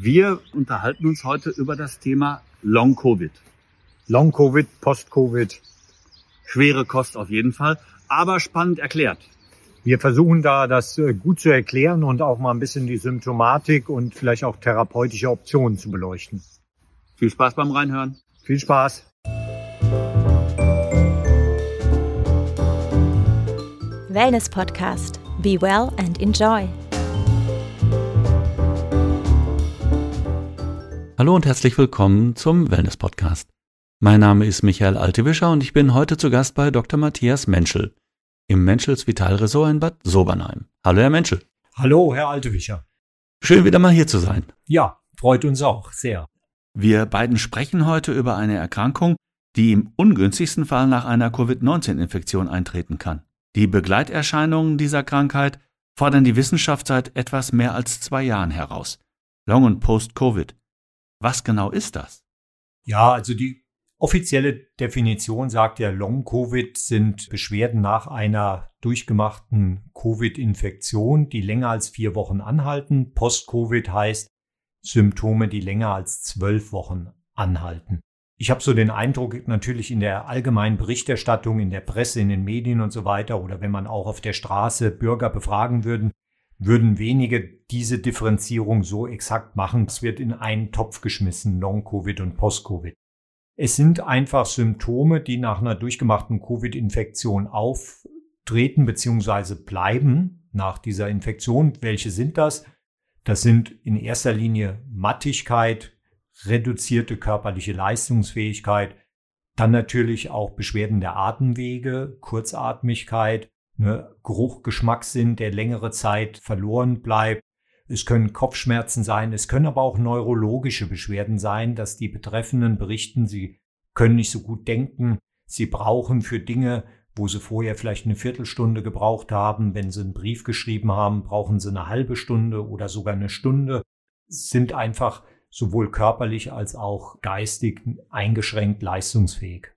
Wir unterhalten uns heute über das Thema Long Covid. Long Covid, Post Covid. Schwere Kost auf jeden Fall, aber spannend erklärt. Wir versuchen da das äh, gut zu erklären und auch mal ein bisschen die Symptomatik und vielleicht auch therapeutische Optionen zu beleuchten. Viel Spaß beim Reinhören. Viel Spaß. Wellness Podcast. Be well and enjoy. Hallo und herzlich willkommen zum Wellness Podcast. Mein Name ist Michael Altewischer und ich bin heute zu Gast bei Dr. Matthias Menschel im Menschels Vitalresort in Bad Sobernheim. Hallo, Herr Menschel. Hallo, Herr Altewischer. Schön wieder mal hier zu sein. Ja, freut uns auch sehr. Wir beiden sprechen heute über eine Erkrankung, die im ungünstigsten Fall nach einer Covid-19-Infektion eintreten kann. Die Begleiterscheinungen dieser Krankheit fordern die Wissenschaft seit etwas mehr als zwei Jahren heraus. Long- und Post-Covid. Was genau ist das? Ja, also die offizielle Definition sagt ja, Long-Covid sind Beschwerden nach einer durchgemachten Covid-Infektion, die länger als vier Wochen anhalten. Post-Covid heißt Symptome, die länger als zwölf Wochen anhalten. Ich habe so den Eindruck, natürlich in der allgemeinen Berichterstattung, in der Presse, in den Medien und so weiter, oder wenn man auch auf der Straße Bürger befragen würden, würden wenige diese Differenzierung so exakt machen. Es wird in einen Topf geschmissen, Long-Covid und Post-Covid. Es sind einfach Symptome, die nach einer durchgemachten Covid-Infektion auftreten bzw. bleiben nach dieser Infektion. Welche sind das? Das sind in erster Linie Mattigkeit, reduzierte körperliche Leistungsfähigkeit, dann natürlich auch Beschwerden der Atemwege, Kurzatmigkeit, ne, Geruch, Geschmackssinn, der längere Zeit verloren bleibt. Es können Kopfschmerzen sein, es können aber auch neurologische Beschwerden sein, dass die Betreffenden berichten, sie können nicht so gut denken, sie brauchen für Dinge, wo sie vorher vielleicht eine Viertelstunde gebraucht haben, wenn sie einen Brief geschrieben haben, brauchen sie eine halbe Stunde oder sogar eine Stunde, sind einfach sowohl körperlich als auch geistig eingeschränkt leistungsfähig.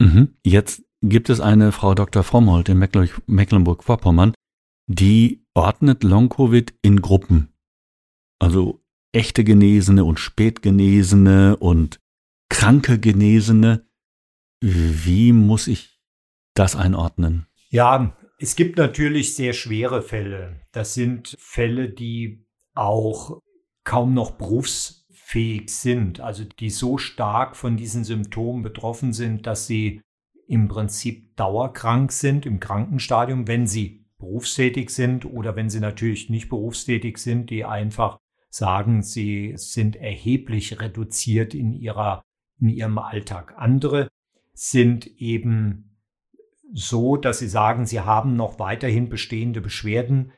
Mhm. Jetzt gibt es eine Frau Dr. Frommholt in Mecklenburg-Vorpommern, die ordnet Long-Covid in Gruppen. Also echte Genesene und Spätgenesene und kranke Genesene. Wie muss ich das einordnen? Ja, es gibt natürlich sehr schwere Fälle. Das sind Fälle, die auch kaum noch berufs fähig sind, also die so stark von diesen Symptomen betroffen sind, dass sie im Prinzip dauerkrank sind im Krankenstadium, wenn sie berufstätig sind oder wenn sie natürlich nicht berufstätig sind, die einfach sagen, sie sind erheblich reduziert in ihrer in ihrem Alltag. Andere sind eben so, dass sie sagen, sie haben noch weiterhin bestehende Beschwerden,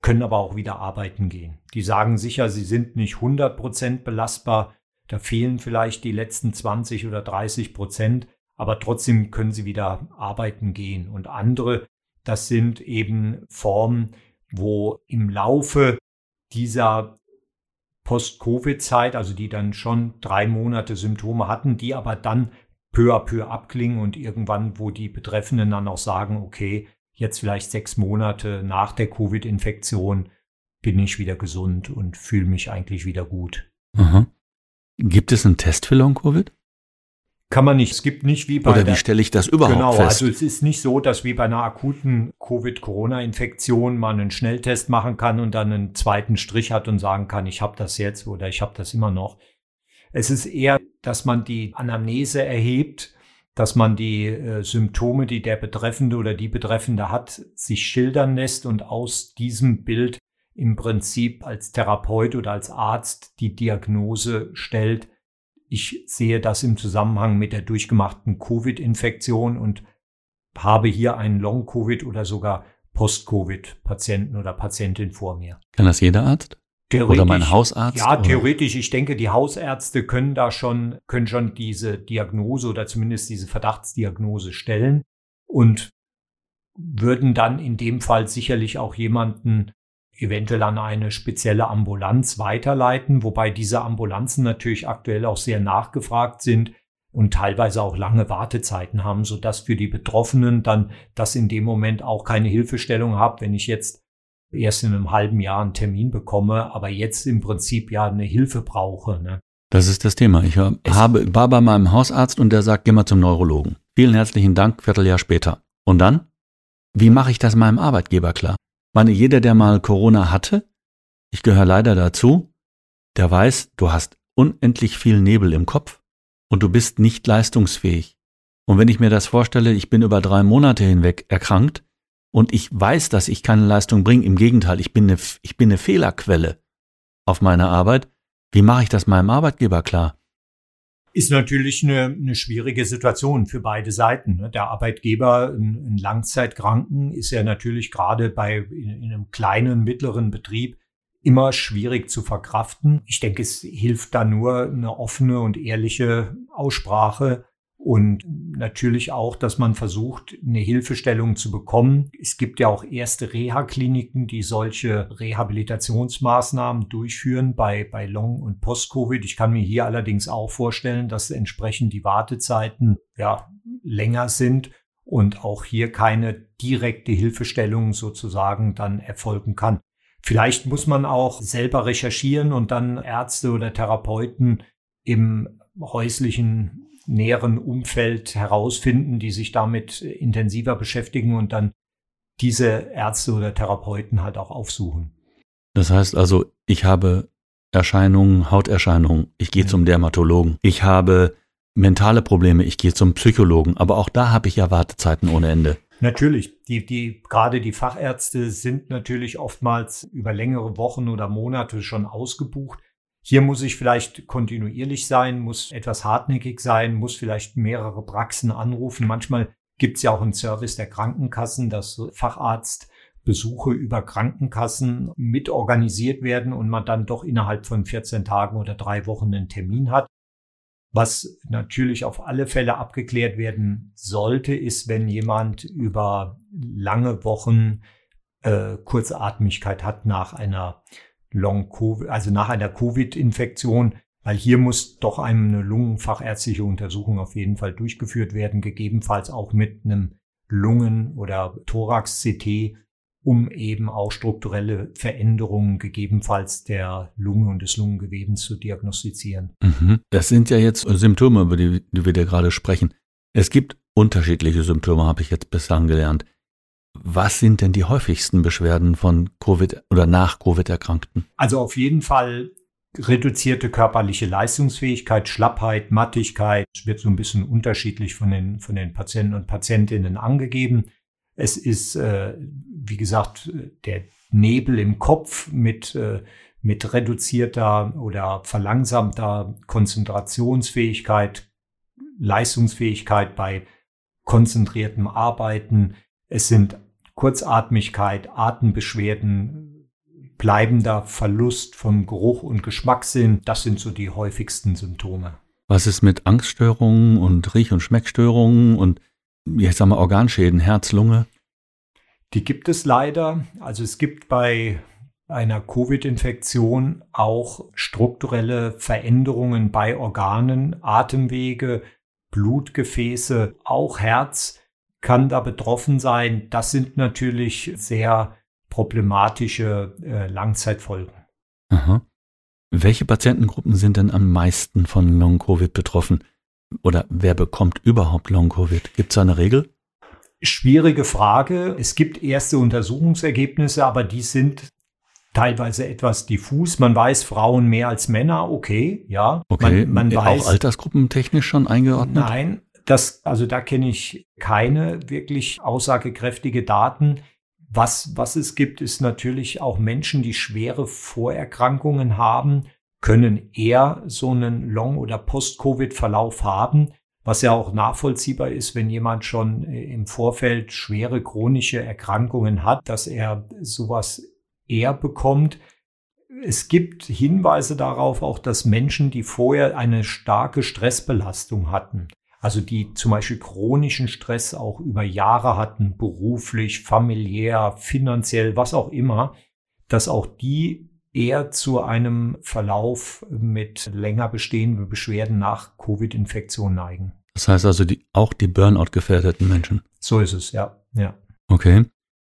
können aber auch wieder arbeiten gehen. Die sagen sicher, sie sind nicht 100 Prozent belastbar, da fehlen vielleicht die letzten 20 oder 30 Prozent, aber trotzdem können sie wieder arbeiten gehen. Und andere, das sind eben Formen, wo im Laufe dieser Post-Covid-Zeit, also die dann schon drei Monate Symptome hatten, die aber dann peu à peu abklingen und irgendwann, wo die Betreffenden dann auch sagen, okay, jetzt vielleicht sechs Monate nach der Covid-Infektion bin ich wieder gesund und fühle mich eigentlich wieder gut. Aha. Gibt es einen Test für Long-Covid? Kann man nicht. Es gibt nicht wie bei Oder wie stelle ich das überhaupt genau, fest? also es ist nicht so, dass wie bei einer akuten Covid-Corona-Infektion man einen Schnelltest machen kann und dann einen zweiten Strich hat und sagen kann, ich habe das jetzt oder ich habe das immer noch. Es ist eher, dass man die Anamnese erhebt dass man die äh, Symptome, die der Betreffende oder die Betreffende hat, sich schildern lässt und aus diesem Bild im Prinzip als Therapeut oder als Arzt die Diagnose stellt. Ich sehe das im Zusammenhang mit der durchgemachten Covid-Infektion und habe hier einen Long-Covid oder sogar Post-Covid-Patienten oder Patientin vor mir. Kann das jeder Arzt? Oder mein Hausarzt? Ja, theoretisch. Ich denke, die Hausärzte können da schon, können schon diese Diagnose oder zumindest diese Verdachtsdiagnose stellen und würden dann in dem Fall sicherlich auch jemanden eventuell an eine spezielle Ambulanz weiterleiten, wobei diese Ambulanzen natürlich aktuell auch sehr nachgefragt sind und teilweise auch lange Wartezeiten haben, so dass für die Betroffenen dann das in dem Moment auch keine Hilfestellung hat, wenn ich jetzt erst in einem halben Jahr einen Termin bekomme, aber jetzt im Prinzip ja eine Hilfe brauche. Ne? Das ist das Thema. Ich habe, war bei meinem Hausarzt und der sagt, geh mal zum Neurologen. Vielen herzlichen Dank, Vierteljahr später. Und dann? Wie mache ich das meinem Arbeitgeber klar? Meine, jeder, der mal Corona hatte, ich gehöre leider dazu, der weiß, du hast unendlich viel Nebel im Kopf und du bist nicht leistungsfähig. Und wenn ich mir das vorstelle, ich bin über drei Monate hinweg erkrankt und ich weiß, dass ich keine Leistung bringe, im Gegenteil, ich bin eine, ich bin eine Fehlerquelle auf meiner Arbeit, wie mache ich das meinem Arbeitgeber klar? Ist natürlich eine, eine schwierige Situation für beide Seiten. Ne? Der Arbeitgeber, ein, Langzeitkranken, ist ja natürlich gerade bei in, in einem kleinen, mittleren Betrieb immer schwierig zu verkraften. Ich denke, es hilft da nur eine offene und ehrliche Aussprache und natürlich auch, dass man versucht, eine Hilfestellung zu bekommen. Es gibt ja auch erste Reha-Kliniken, die solche Rehabilitationsmaßnahmen durchführen bei, bei Long- und Post-Covid. Ich kann mir hier allerdings auch vorstellen, dass entsprechend die Wartezeiten ja länger sind und auch hier keine direkte Hilfestellung sozusagen dann erfolgen kann. Vielleicht muss man auch selber recherchieren und dann Ärzte oder Therapeuten im häuslichen näheren Umfeld herausfinden, die sich damit intensiver beschäftigen und dann diese Ärzte oder Therapeuten halt auch aufsuchen. Das heißt also, ich habe Erscheinungen, Hauterscheinungen, ich gehe ja. zum Dermatologen. Ich habe mentale Probleme, ich gehe zum Psychologen. Aber auch da habe ich ja Wartezeiten ohne Ende. Natürlich, die, die, gerade die Fachärzte sind natürlich oftmals über längere Wochen oder Monate schon ausgebucht. Hier muss ich vielleicht kontinuierlich sein, muss etwas hartnäckig sein, muss vielleicht mehrere Praxen anrufen. Manchmal gibt es ja auch einen Service der Krankenkassen, dass Facharztbesuche über Krankenkassen mit organisiert werden und man dann doch innerhalb von 14 Tagen oder drei Wochen einen Termin hat. Was natürlich auf alle Fälle abgeklärt werden sollte, ist, wenn jemand über lange Wochen äh, Kurzatmigkeit hat nach einer Long-Covid, also nach einer Covid-Infektion, weil hier muss doch eine lungenfachärztliche Untersuchung auf jeden Fall durchgeführt werden, gegebenenfalls auch mit einem Lungen- oder Thorax-CT, um eben auch strukturelle Veränderungen gegebenenfalls der Lunge und des Lungengewebens zu diagnostizieren. Mhm. Das sind ja jetzt Symptome, über die, die wir da gerade sprechen. Es gibt unterschiedliche Symptome, habe ich jetzt bislang gelernt. Was sind denn die häufigsten Beschwerden von Covid oder nach Covid-Erkrankten? Also auf jeden Fall reduzierte körperliche Leistungsfähigkeit, Schlappheit, Mattigkeit. Es wird so ein bisschen unterschiedlich von den, von den Patienten und Patientinnen angegeben. Es ist, äh, wie gesagt, der Nebel im Kopf mit, äh, mit reduzierter oder verlangsamter Konzentrationsfähigkeit, Leistungsfähigkeit bei konzentriertem Arbeiten. Es sind Kurzatmigkeit, Atembeschwerden, bleibender Verlust von Geruch und Geschmackssinn, das sind so die häufigsten Symptome. Was ist mit Angststörungen und Riech- und Schmeckstörungen und ich sag mal Organschäden, Herz, Lunge? Die gibt es leider. Also es gibt bei einer Covid-Infektion auch strukturelle Veränderungen bei Organen, Atemwege, Blutgefäße, auch Herz kann da betroffen sein. Das sind natürlich sehr problematische äh, Langzeitfolgen. Aha. Welche Patientengruppen sind denn am meisten von Long-Covid betroffen? Oder wer bekommt überhaupt Long-Covid? Gibt es eine Regel? Schwierige Frage. Es gibt erste Untersuchungsergebnisse, aber die sind teilweise etwas diffus. Man weiß Frauen mehr als Männer, okay, ja. Okay, man, man weiß, auch altersgruppentechnisch schon eingeordnet? Nein, das, also da kenne ich keine wirklich aussagekräftige Daten. Was, was es gibt, ist natürlich auch Menschen, die schwere Vorerkrankungen haben, können eher so einen Long- oder Post-Covid-Verlauf haben, was ja auch nachvollziehbar ist, wenn jemand schon im Vorfeld schwere chronische Erkrankungen hat, dass er sowas eher bekommt. Es gibt Hinweise darauf auch, dass Menschen, die vorher eine starke Stressbelastung hatten, also die zum Beispiel chronischen Stress auch über Jahre hatten, beruflich, familiär, finanziell, was auch immer, dass auch die eher zu einem Verlauf mit länger bestehenden Beschwerden nach Covid-Infektion neigen. Das heißt also die, auch die Burnout-gefährdeten Menschen. So ist es, ja, ja. Okay.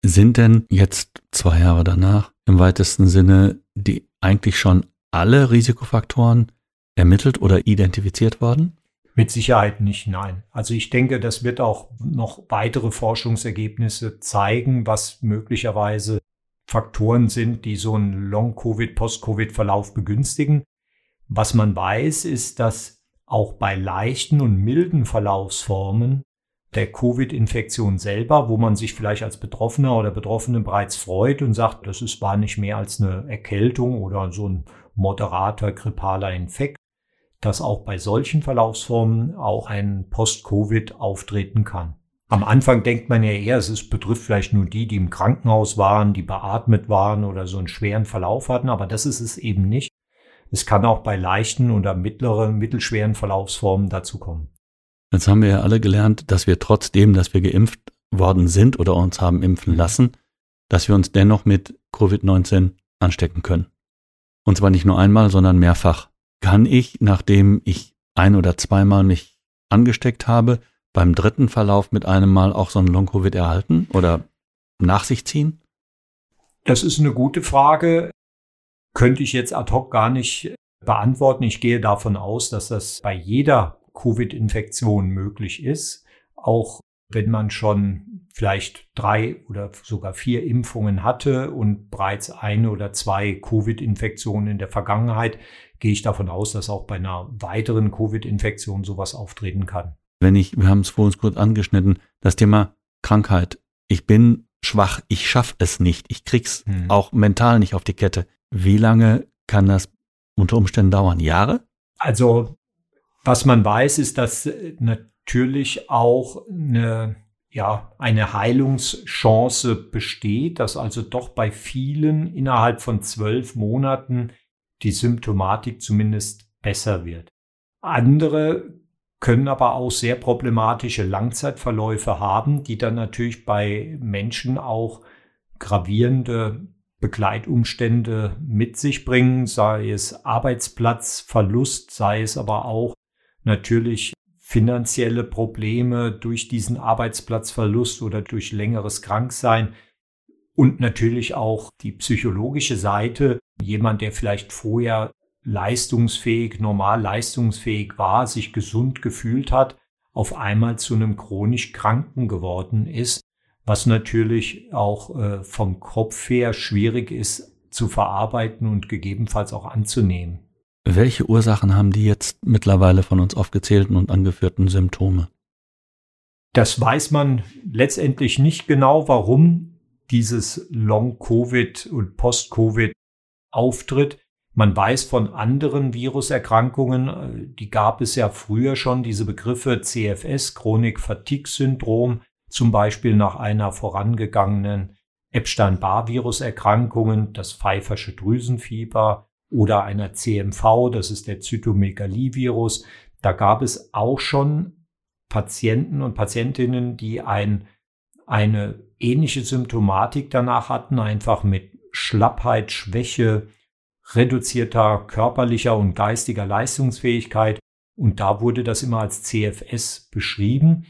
Sind denn jetzt zwei Jahre danach im weitesten Sinne die eigentlich schon alle Risikofaktoren ermittelt oder identifiziert worden? Mit Sicherheit nicht, nein. Also ich denke, das wird auch noch weitere Forschungsergebnisse zeigen, was möglicherweise Faktoren sind, die so einen Long-Covid, Post-Covid-Verlauf begünstigen. Was man weiß, ist, dass auch bei leichten und milden Verlaufsformen der Covid-Infektion selber, wo man sich vielleicht als Betroffener oder Betroffene bereits freut und sagt, das ist, war nicht mehr als eine Erkältung oder so ein moderater grippaler Infekt, dass auch bei solchen Verlaufsformen auch ein Post-Covid auftreten kann. Am Anfang denkt man ja eher, es betrifft vielleicht nur die, die im Krankenhaus waren, die beatmet waren oder so einen schweren Verlauf hatten, aber das ist es eben nicht. Es kann auch bei leichten oder mittleren, mittelschweren Verlaufsformen dazu kommen. Jetzt haben wir ja alle gelernt, dass wir trotzdem, dass wir geimpft worden sind oder uns haben impfen lassen, dass wir uns dennoch mit Covid-19 anstecken können. Und zwar nicht nur einmal, sondern mehrfach. Kann ich, nachdem ich ein oder zweimal mich angesteckt habe, beim dritten Verlauf mit einem Mal auch so ein Long-Covid erhalten oder nach sich ziehen? Das ist eine gute Frage. Könnte ich jetzt ad hoc gar nicht beantworten. Ich gehe davon aus, dass das bei jeder Covid-Infektion möglich ist. Auch wenn man schon vielleicht drei oder sogar vier Impfungen hatte und bereits eine oder zwei Covid-Infektionen in der Vergangenheit, gehe ich davon aus, dass auch bei einer weiteren Covid-Infektion sowas auftreten kann. Wenn ich, wir haben es vor uns kurz angeschnitten, das Thema Krankheit. Ich bin schwach, ich schaffe es nicht, ich krieg's hm. auch mental nicht auf die Kette. Wie lange kann das unter Umständen dauern? Jahre? Also was man weiß, ist, dass äh, natürlich auch eine, ja, eine Heilungschance besteht, dass also doch bei vielen innerhalb von zwölf Monaten die Symptomatik zumindest besser wird. Andere können aber auch sehr problematische Langzeitverläufe haben, die dann natürlich bei Menschen auch gravierende Begleitumstände mit sich bringen, sei es Arbeitsplatzverlust, sei es aber auch natürlich finanzielle Probleme durch diesen Arbeitsplatzverlust oder durch längeres Kranksein und natürlich auch die psychologische Seite. Jemand, der vielleicht vorher leistungsfähig, normal leistungsfähig war, sich gesund gefühlt hat, auf einmal zu einem chronisch Kranken geworden ist, was natürlich auch äh, vom Kopf her schwierig ist zu verarbeiten und gegebenenfalls auch anzunehmen. Welche Ursachen haben die jetzt mittlerweile von uns aufgezählten und angeführten Symptome? Das weiß man letztendlich nicht genau, warum dieses Long-Covid und Post-Covid auftritt. Man weiß von anderen Viruserkrankungen, die gab es ja früher schon, diese Begriffe CFS, Chronik-Fatigue-Syndrom, zum Beispiel nach einer vorangegangenen Epstein-Barr-Viruserkrankungen, das pfeifersche Drüsenfieber, oder einer CMV, das ist der Zytomegalie-Virus. Da gab es auch schon Patienten und Patientinnen, die ein, eine ähnliche Symptomatik danach hatten, einfach mit Schlappheit, Schwäche, reduzierter körperlicher und geistiger Leistungsfähigkeit. Und da wurde das immer als CFS beschrieben.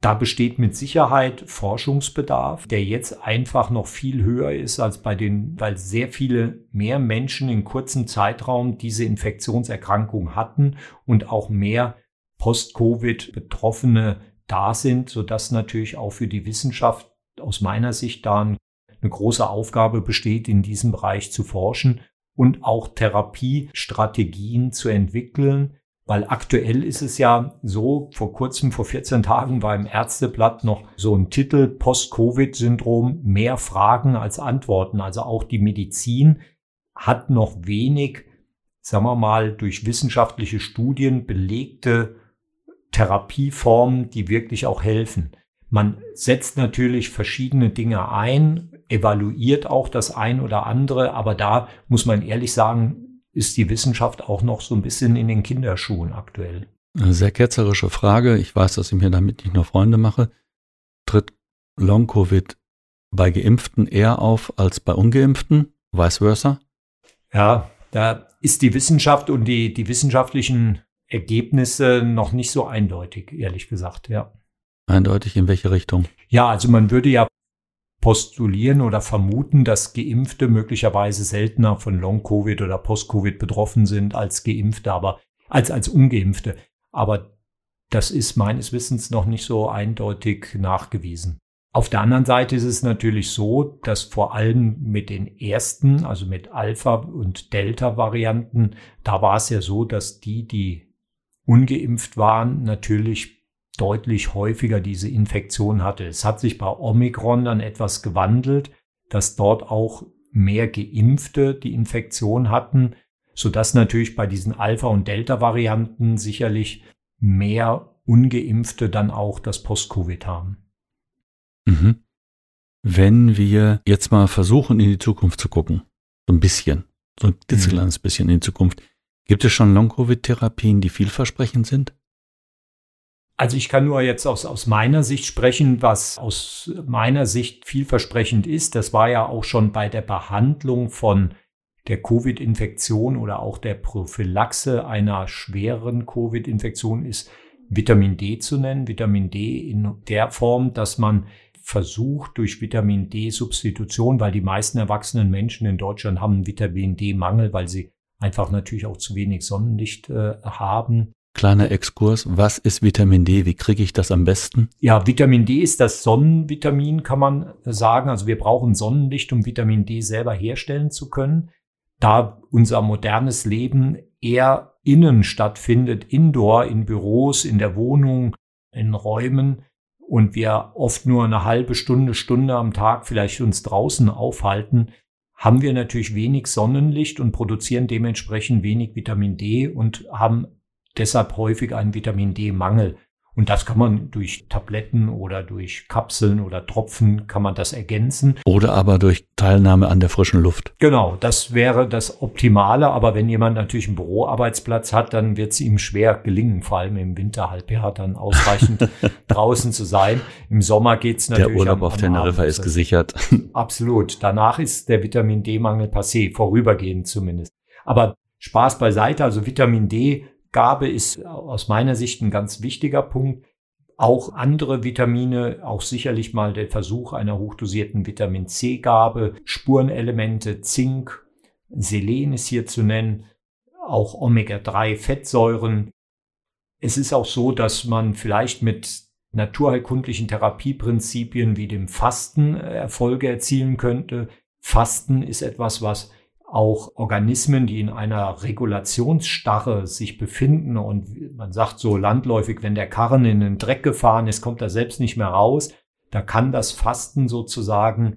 Da besteht mit Sicherheit Forschungsbedarf, der jetzt einfach noch viel höher ist als bei den, weil sehr viele mehr Menschen in kurzem Zeitraum diese Infektionserkrankung hatten und auch mehr Post-Covid-Betroffene da sind, sodass natürlich auch für die Wissenschaft aus meiner Sicht da eine große Aufgabe besteht, in diesem Bereich zu forschen und auch Therapiestrategien zu entwickeln, weil aktuell ist es ja so, vor kurzem, vor 14 Tagen war im Ärzteblatt noch so ein Titel Post-Covid-Syndrom, mehr Fragen als Antworten. Also auch die Medizin hat noch wenig, sagen wir mal, durch wissenschaftliche Studien belegte Therapieformen, die wirklich auch helfen. Man setzt natürlich verschiedene Dinge ein, evaluiert auch das ein oder andere, aber da muss man ehrlich sagen, ist die Wissenschaft auch noch so ein bisschen in den Kinderschuhen aktuell. Eine sehr ketzerische Frage. Ich weiß, dass ich mir damit nicht nur Freunde mache. Tritt Long-Covid bei Geimpften eher auf als bei Ungeimpften? Vice versa? Ja, da ist die Wissenschaft und die, die wissenschaftlichen Ergebnisse noch nicht so eindeutig, ehrlich gesagt, ja. Eindeutig in welche Richtung? Ja, also man würde ja postulieren oder vermuten, dass Geimpfte möglicherweise seltener von Long-Covid oder Post-Covid betroffen sind als Geimpfte, aber als, als Ungeimpfte. Aber das ist meines Wissens noch nicht so eindeutig nachgewiesen. Auf der anderen Seite ist es natürlich so, dass vor allem mit den ersten, also mit Alpha- und Delta-Varianten, da war es ja so, dass die, die ungeimpft waren, natürlich deutlich häufiger diese Infektion hatte. Es hat sich bei Omikron dann etwas gewandelt, dass dort auch mehr Geimpfte die Infektion hatten, so dass natürlich bei diesen Alpha- und Delta-Varianten sicherlich mehr Ungeimpfte dann auch das Post-Covid haben. Mhm. Wenn wir jetzt mal versuchen, in die Zukunft zu gucken, so ein bisschen, so ein klitzekleines mhm. bisschen in die Zukunft, gibt es schon Long-Covid-Therapien, die vielversprechend sind? Also ich kann nur jetzt aus, aus meiner Sicht sprechen, was aus meiner Sicht vielversprechend ist. Das war ja auch schon bei der Behandlung von der Covid-Infektion oder auch der Prophylaxe einer schweren Covid-Infektion ist Vitamin D zu nennen. Vitamin D in der Form, dass man versucht durch Vitamin D-Substitution, weil die meisten erwachsenen Menschen in Deutschland haben Vitamin D-Mangel, weil sie einfach natürlich auch zu wenig Sonnenlicht äh, haben. Kleiner Exkurs, was ist Vitamin D? Wie kriege ich das am besten? Ja, Vitamin D ist das Sonnenvitamin, kann man sagen. Also wir brauchen Sonnenlicht, um Vitamin D selber herstellen zu können. Da unser modernes Leben eher innen stattfindet, indoor, in Büros, in der Wohnung, in Räumen, und wir oft nur eine halbe Stunde, Stunde am Tag vielleicht uns draußen aufhalten, haben wir natürlich wenig Sonnenlicht und produzieren dementsprechend wenig Vitamin D und haben deshalb häufig einen Vitamin D-Mangel. Und das kann man durch Tabletten oder durch Kapseln oder Tropfen kann man das ergänzen. Oder aber durch Teilnahme an der frischen Luft. Genau, das wäre das Optimale. Aber wenn jemand natürlich einen Büroarbeitsplatz hat, dann wird es ihm schwer gelingen, vor allem im Winterhalbjahr dann ausreichend draußen zu sein. Im Sommer geht es natürlich. Der Urlaub am, am auf Teneriffa ist gesichert. Absolut. Danach ist der Vitamin D-Mangel passé, vorübergehend zumindest. Aber Spaß beiseite, also Vitamin D Gabe ist aus meiner Sicht ein ganz wichtiger Punkt. Auch andere Vitamine, auch sicherlich mal der Versuch einer hochdosierten Vitamin C-Gabe, Spurenelemente, Zink, Selen ist hier zu nennen, auch Omega-3-Fettsäuren. Es ist auch so, dass man vielleicht mit naturheilkundlichen Therapieprinzipien wie dem Fasten Erfolge erzielen könnte. Fasten ist etwas, was auch Organismen, die in einer Regulationsstarre sich befinden und man sagt so landläufig, wenn der Karren in den Dreck gefahren ist, kommt er selbst nicht mehr raus. Da kann das Fasten sozusagen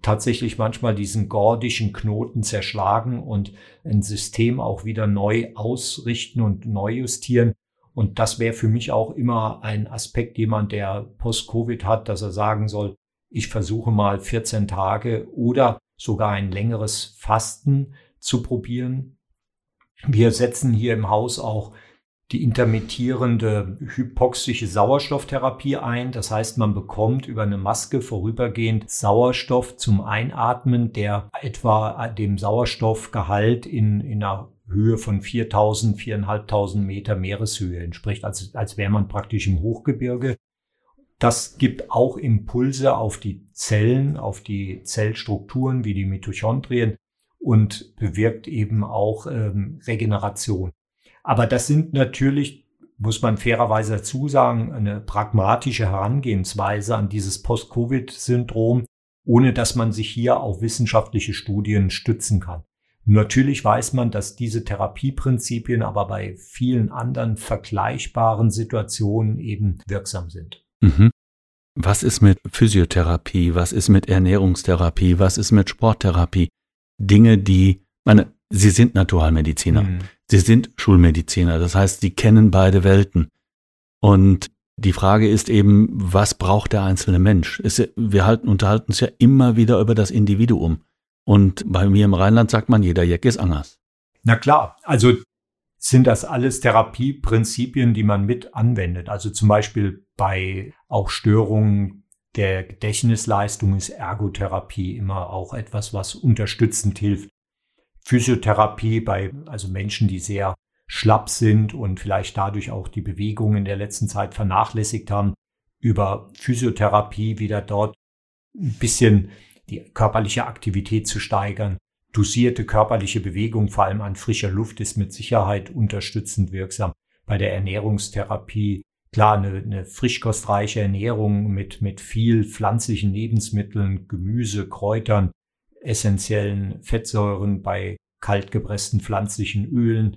tatsächlich manchmal diesen gordischen Knoten zerschlagen und ein System auch wieder neu ausrichten und neu justieren. Und das wäre für mich auch immer ein Aspekt, jemand, der Post-Covid hat, dass er sagen soll, ich versuche mal 14 Tage oder sogar ein längeres Fasten zu probieren. Wir setzen hier im Haus auch die intermittierende hypoxische Sauerstofftherapie ein. Das heißt, man bekommt über eine Maske vorübergehend Sauerstoff zum Einatmen, der etwa dem Sauerstoffgehalt in, in einer Höhe von 4000, 4500 Meter Meereshöhe entspricht, als, als wäre man praktisch im Hochgebirge. Das gibt auch Impulse auf die Zellen, auf die Zellstrukturen wie die Mitochondrien und bewirkt eben auch ähm, Regeneration. Aber das sind natürlich, muss man fairerweise dazu sagen, eine pragmatische Herangehensweise an dieses Post-Covid-Syndrom, ohne dass man sich hier auf wissenschaftliche Studien stützen kann. Natürlich weiß man, dass diese Therapieprinzipien aber bei vielen anderen vergleichbaren Situationen eben wirksam sind. Mhm. Was ist mit Physiotherapie? Was ist mit Ernährungstherapie? Was ist mit Sporttherapie? Dinge, die, meine, Sie sind Naturalmediziner. Mhm. Sie sind Schulmediziner. Das heißt, Sie kennen beide Welten. Und die Frage ist eben, was braucht der einzelne Mensch? Ist, wir halten, unterhalten uns ja immer wieder über das Individuum. Und bei mir im Rheinland sagt man, jeder Jack ist anders. Na klar, also sind das alles Therapieprinzipien, die man mit anwendet. Also zum Beispiel bei auch Störungen der Gedächtnisleistung ist Ergotherapie immer auch etwas, was unterstützend hilft. Physiotherapie bei also Menschen, die sehr schlapp sind und vielleicht dadurch auch die Bewegung in der letzten Zeit vernachlässigt haben, über Physiotherapie wieder dort ein bisschen die körperliche Aktivität zu steigern. Dosierte körperliche Bewegung, vor allem an frischer Luft, ist mit Sicherheit unterstützend wirksam. Bei der Ernährungstherapie, klar, eine, eine frischkostreiche Ernährung mit, mit viel pflanzlichen Lebensmitteln, Gemüse, Kräutern, essentiellen Fettsäuren, bei kaltgepressten pflanzlichen Ölen.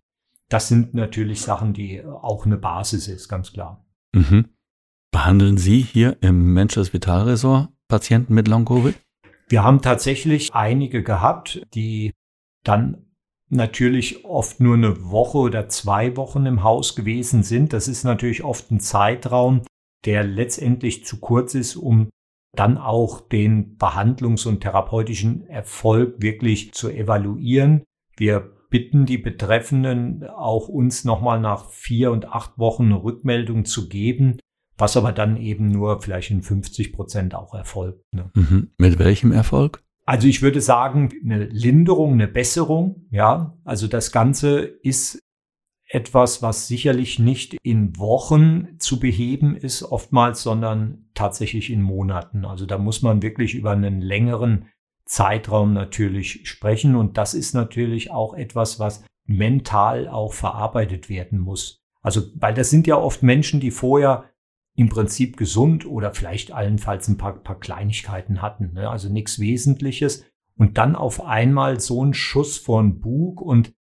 Das sind natürlich Sachen, die auch eine Basis ist, ganz klar. Mhm. Behandeln Sie hier im Manchester Vital Resort Patienten mit Long-Covid? Wir haben tatsächlich einige gehabt, die dann natürlich oft nur eine Woche oder zwei Wochen im Haus gewesen sind. Das ist natürlich oft ein Zeitraum, der letztendlich zu kurz ist, um dann auch den Behandlungs- und therapeutischen Erfolg wirklich zu evaluieren. Wir bitten die Betreffenden auch uns nochmal nach vier und acht Wochen eine Rückmeldung zu geben, was aber dann eben nur vielleicht in 50 Prozent auch erfolgt. Ne? Mhm. Mit welchem Erfolg? Also ich würde sagen, eine Linderung, eine Besserung, ja. Also das Ganze ist etwas, was sicherlich nicht in Wochen zu beheben ist, oftmals, sondern tatsächlich in Monaten. Also da muss man wirklich über einen längeren Zeitraum natürlich sprechen. Und das ist natürlich auch etwas, was mental auch verarbeitet werden muss. Also, weil das sind ja oft Menschen, die vorher im Prinzip gesund oder vielleicht allenfalls ein paar, paar Kleinigkeiten hatten, ne? also nichts Wesentliches. Und dann auf einmal so ein Schuss von Bug und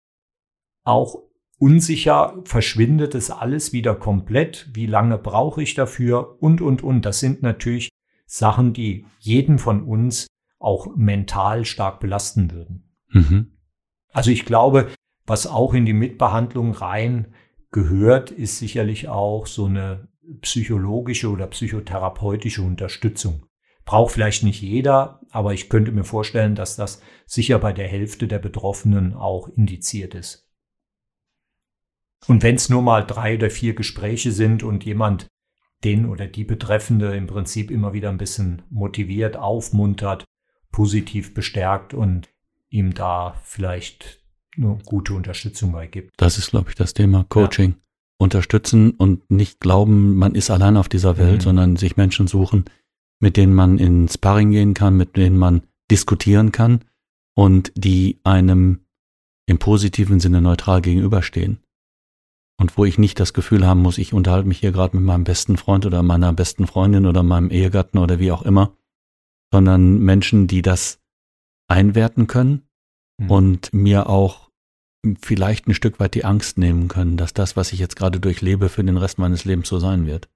auch unsicher verschwindet es alles wieder komplett. Wie lange brauche ich dafür? Und, und, und. Das sind natürlich Sachen, die jeden von uns auch mental stark belasten würden. Mhm. Also ich glaube, was auch in die Mitbehandlung rein gehört, ist sicherlich auch so eine psychologische oder psychotherapeutische Unterstützung. Braucht vielleicht nicht jeder, aber ich könnte mir vorstellen, dass das sicher bei der Hälfte der Betroffenen auch indiziert ist. Und wenn es nur mal drei oder vier Gespräche sind und jemand den oder die Betreffende im Prinzip immer wieder ein bisschen motiviert, aufmuntert, positiv bestärkt und ihm da vielleicht eine gute Unterstützung bei gibt. Das ist, glaube ich, das Thema Coaching. Ja unterstützen und nicht glauben, man ist allein auf dieser Welt, mhm. sondern sich Menschen suchen, mit denen man in Sparring gehen kann, mit denen man diskutieren kann und die einem im positiven Sinne neutral gegenüberstehen. Und wo ich nicht das Gefühl haben muss, ich unterhalte mich hier gerade mit meinem besten Freund oder meiner besten Freundin oder meinem Ehegatten oder wie auch immer, sondern Menschen, die das einwerten können mhm. und mir auch vielleicht ein Stück weit die Angst nehmen können, dass das, was ich jetzt gerade durchlebe, für den Rest meines Lebens so sein wird?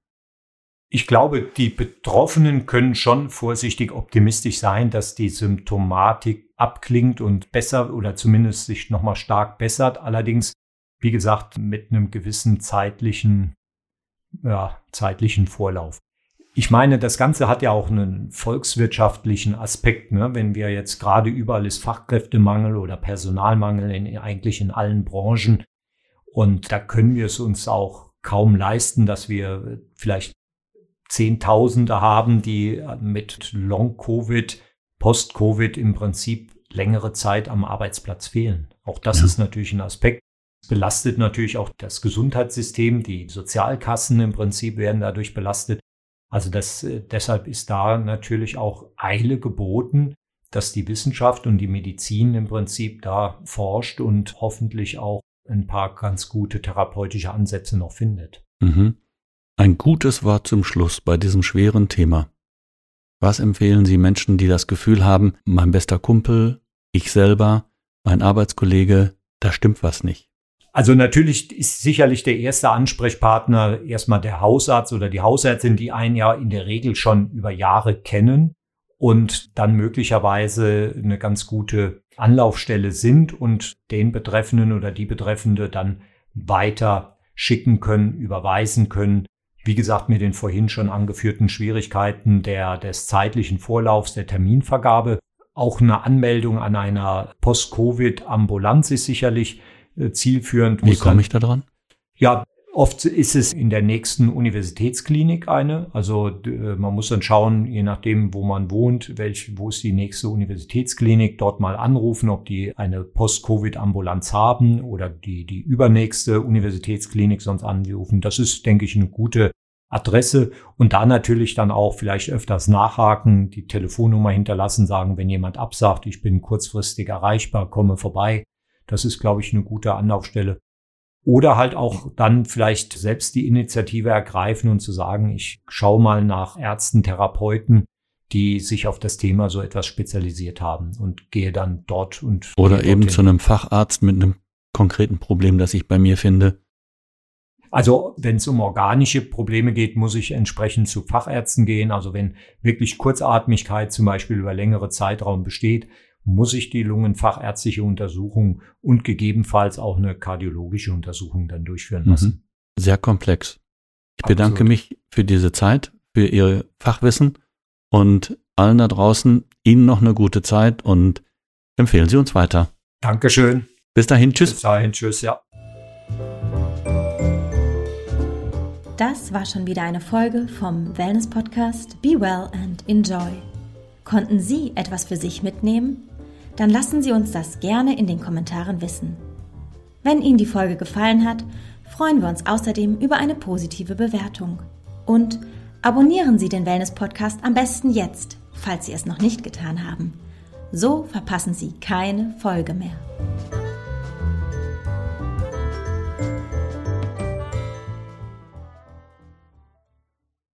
Ich glaube, die Betroffenen können schon vorsichtig optimistisch sein, dass die Symptomatik abklingt und besser oder zumindest sich nochmal stark bessert. Allerdings, wie gesagt, mit einem gewissen zeitlichen, ja, zeitlichen Vorlauf. Ich meine, das Ganze hat ja auch einen volkswirtschaftlichen Aspekt. Ne? Wenn wir jetzt gerade überall ist Fachkräftemangel oder Personalmangel in, eigentlich in allen Branchen. Und da können wir es uns auch kaum leisten, dass wir vielleicht Zehntausende haben, die mit Long-Covid, Post-Covid im Prinzip längere Zeit am Arbeitsplatz fehlen. Auch das ja. ist natürlich ein Aspekt. Belastet natürlich auch das Gesundheitssystem. Die Sozialkassen im Prinzip werden dadurch belastet. Also das, äh, deshalb ist da natürlich auch Eile geboten, dass die Wissenschaft und die Medizin im Prinzip da forscht und hoffentlich auch ein paar ganz gute therapeutische Ansätze noch findet. Mhm. Ein gutes Wort zum Schluss bei diesem schweren Thema. Was empfehlen Sie Menschen, die das Gefühl haben, mein bester Kumpel, ich selber, mein Arbeitskollege, da stimmt was nicht? Also natürlich ist sicherlich der erste Ansprechpartner erstmal der Hausarzt oder die Hausärztin, die einen ja in der Regel schon über Jahre kennen und dann möglicherweise eine ganz gute Anlaufstelle sind und den Betreffenden oder die Betreffende dann weiter schicken können, überweisen können. Wie gesagt, mit den vorhin schon angeführten Schwierigkeiten der, des zeitlichen Vorlaufs der Terminvergabe. Auch eine Anmeldung an einer Post-Covid-Ambulanz ist sicherlich zielführend. Wie komme ich da dran? Ja, oft ist es in der nächsten Universitätsklinik eine. Also äh, man muss dann schauen, je nachdem, wo man wohnt, welch, wo ist die nächste Universitätsklinik, dort mal anrufen, ob die eine Post-Covid-Ambulanz haben oder die, die übernächste Universitätsklinik sonst anrufen. Das ist, denke ich, eine gute Adresse und da natürlich dann auch vielleicht öfters nachhaken, die Telefonnummer hinterlassen, sagen, wenn jemand absagt, ich bin kurzfristig erreichbar, komme vorbei. Das ist, glaube ich, eine gute Anlaufstelle. Oder halt auch dann vielleicht selbst die Initiative ergreifen und zu sagen, ich schaue mal nach Ärzten, Therapeuten, die sich auf das Thema so etwas spezialisiert haben und gehe dann dort und. Oder eben zu einem Facharzt mit einem konkreten Problem, das ich bei mir finde. Also wenn es um organische Probleme geht, muss ich entsprechend zu Fachärzten gehen. Also wenn wirklich Kurzatmigkeit zum Beispiel über längere Zeitraum besteht, muss ich die lungenfachärztliche Untersuchung und gegebenenfalls auch eine kardiologische Untersuchung dann durchführen mhm. lassen. Sehr komplex. Ich Absolut. bedanke mich für diese Zeit, für Ihr Fachwissen und allen da draußen Ihnen noch eine gute Zeit und empfehlen Sie uns weiter. Dankeschön. Bis dahin, tschüss. Bis dahin, tschüss, ja. Das war schon wieder eine Folge vom Wellness Podcast Be Well and Enjoy. Konnten Sie etwas für sich mitnehmen? Dann lassen Sie uns das gerne in den Kommentaren wissen. Wenn Ihnen die Folge gefallen hat, freuen wir uns außerdem über eine positive Bewertung. Und abonnieren Sie den Wellness Podcast am besten jetzt, falls Sie es noch nicht getan haben. So verpassen Sie keine Folge mehr.